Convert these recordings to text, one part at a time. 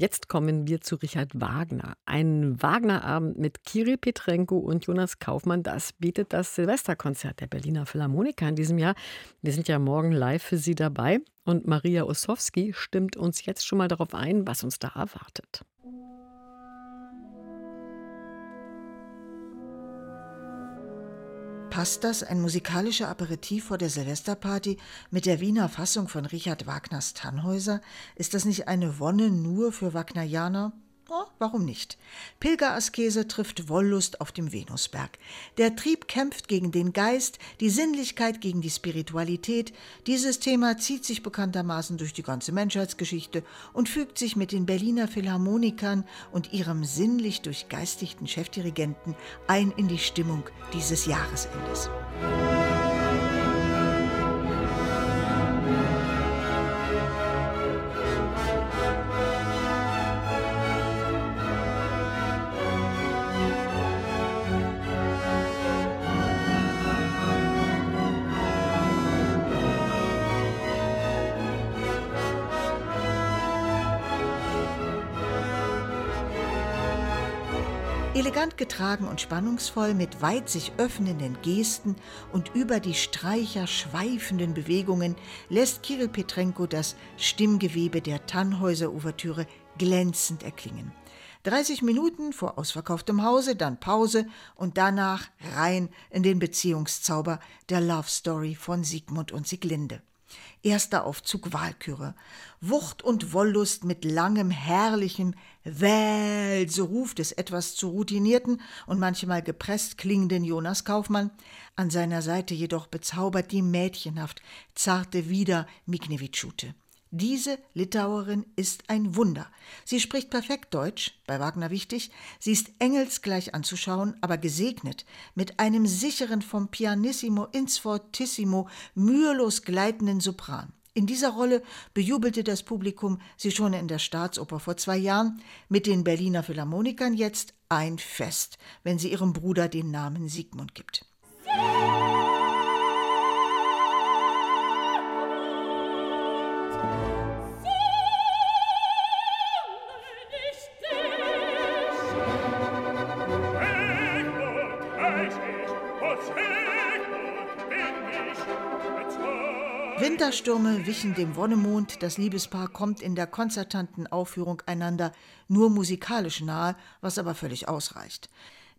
Jetzt kommen wir zu Richard Wagner. Ein Wagner-Abend mit Kirill Petrenko und Jonas Kaufmann, das bietet das Silvesterkonzert der Berliner Philharmoniker in diesem Jahr. Wir sind ja morgen live für Sie dabei und Maria Ossowski stimmt uns jetzt schon mal darauf ein, was uns da erwartet. Passt das, ein musikalischer Aperitif vor der Silvesterparty mit der Wiener Fassung von Richard Wagners Tannhäuser? Ist das nicht eine Wonne nur für Wagnerianer? Oh, warum nicht? Pilgeraskese trifft Wollust auf dem Venusberg. Der Trieb kämpft gegen den Geist, die Sinnlichkeit gegen die Spiritualität. Dieses Thema zieht sich bekanntermaßen durch die ganze Menschheitsgeschichte und fügt sich mit den Berliner Philharmonikern und ihrem sinnlich durchgeistigten Chefdirigenten ein in die Stimmung dieses Jahresendes. Elegant getragen und spannungsvoll mit weit sich öffnenden Gesten und über die Streicher schweifenden Bewegungen lässt Kirill Petrenko das Stimmgewebe der Tannhäuser-Ouvertüre glänzend erklingen. 30 Minuten vor ausverkauftem Hause, dann Pause und danach rein in den Beziehungszauber der Love Story von Sigmund und Sieglinde. Erster Aufzug Walküre. Wucht und Wollust mit langem, herrlichem Wähl, so ruft es etwas zu routinierten und manchmal gepresst klingenden Jonas Kaufmann. An seiner Seite jedoch bezaubert die mädchenhaft zarte Wieder Mignevitschute. Diese Litauerin ist ein Wunder. Sie spricht perfekt Deutsch, bei Wagner wichtig. Sie ist engelsgleich anzuschauen, aber gesegnet mit einem sicheren vom Pianissimo ins Fortissimo mühelos gleitenden Sopran. In dieser Rolle bejubelte das Publikum sie schon in der Staatsoper vor zwei Jahren, mit den Berliner Philharmonikern jetzt ein Fest, wenn sie ihrem Bruder den Namen Sigmund gibt. Winterstürme wichen dem Wonnemond, das Liebespaar kommt in der konzertanten Aufführung einander nur musikalisch nahe, was aber völlig ausreicht.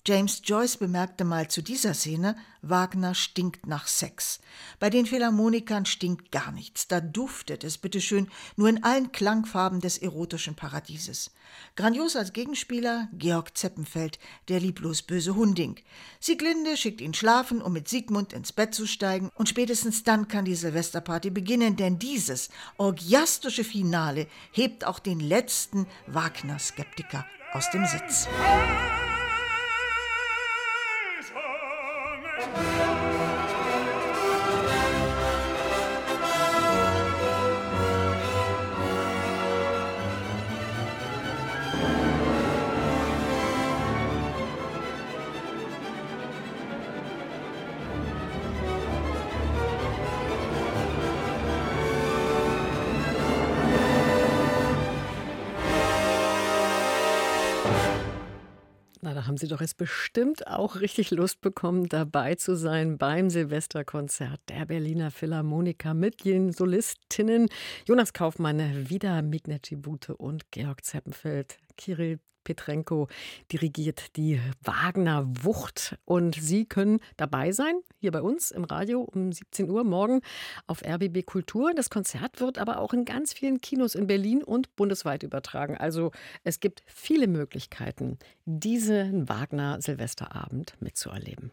James Joyce bemerkte mal zu dieser Szene, Wagner stinkt nach Sex. Bei den Philharmonikern stinkt gar nichts. Da duftet es, bitteschön, nur in allen Klangfarben des erotischen Paradieses. Grandios als Gegenspieler Georg Zeppenfeld, der lieblos böse Hunding. Sieglinde schickt ihn schlafen, um mit Siegmund ins Bett zu steigen, und spätestens dann kann die Silvesterparty beginnen, denn dieses orgiastische Finale hebt auch den letzten Wagner-Skeptiker aus dem Sitz. Thank you. Haben Sie doch jetzt bestimmt auch richtig Lust bekommen, dabei zu sein beim Silvesterkonzert der Berliner Philharmoniker mit den Solistinnen Jonas Kaufmann, Vida Mignacibute und Georg Zeppenfeld. Kirill Petrenko dirigiert die Wagner Wucht und Sie können dabei sein, hier bei uns im Radio um 17 Uhr morgen auf RBB Kultur. Das Konzert wird aber auch in ganz vielen Kinos in Berlin und bundesweit übertragen. Also es gibt viele Möglichkeiten, diesen Wagner Silvesterabend mitzuerleben.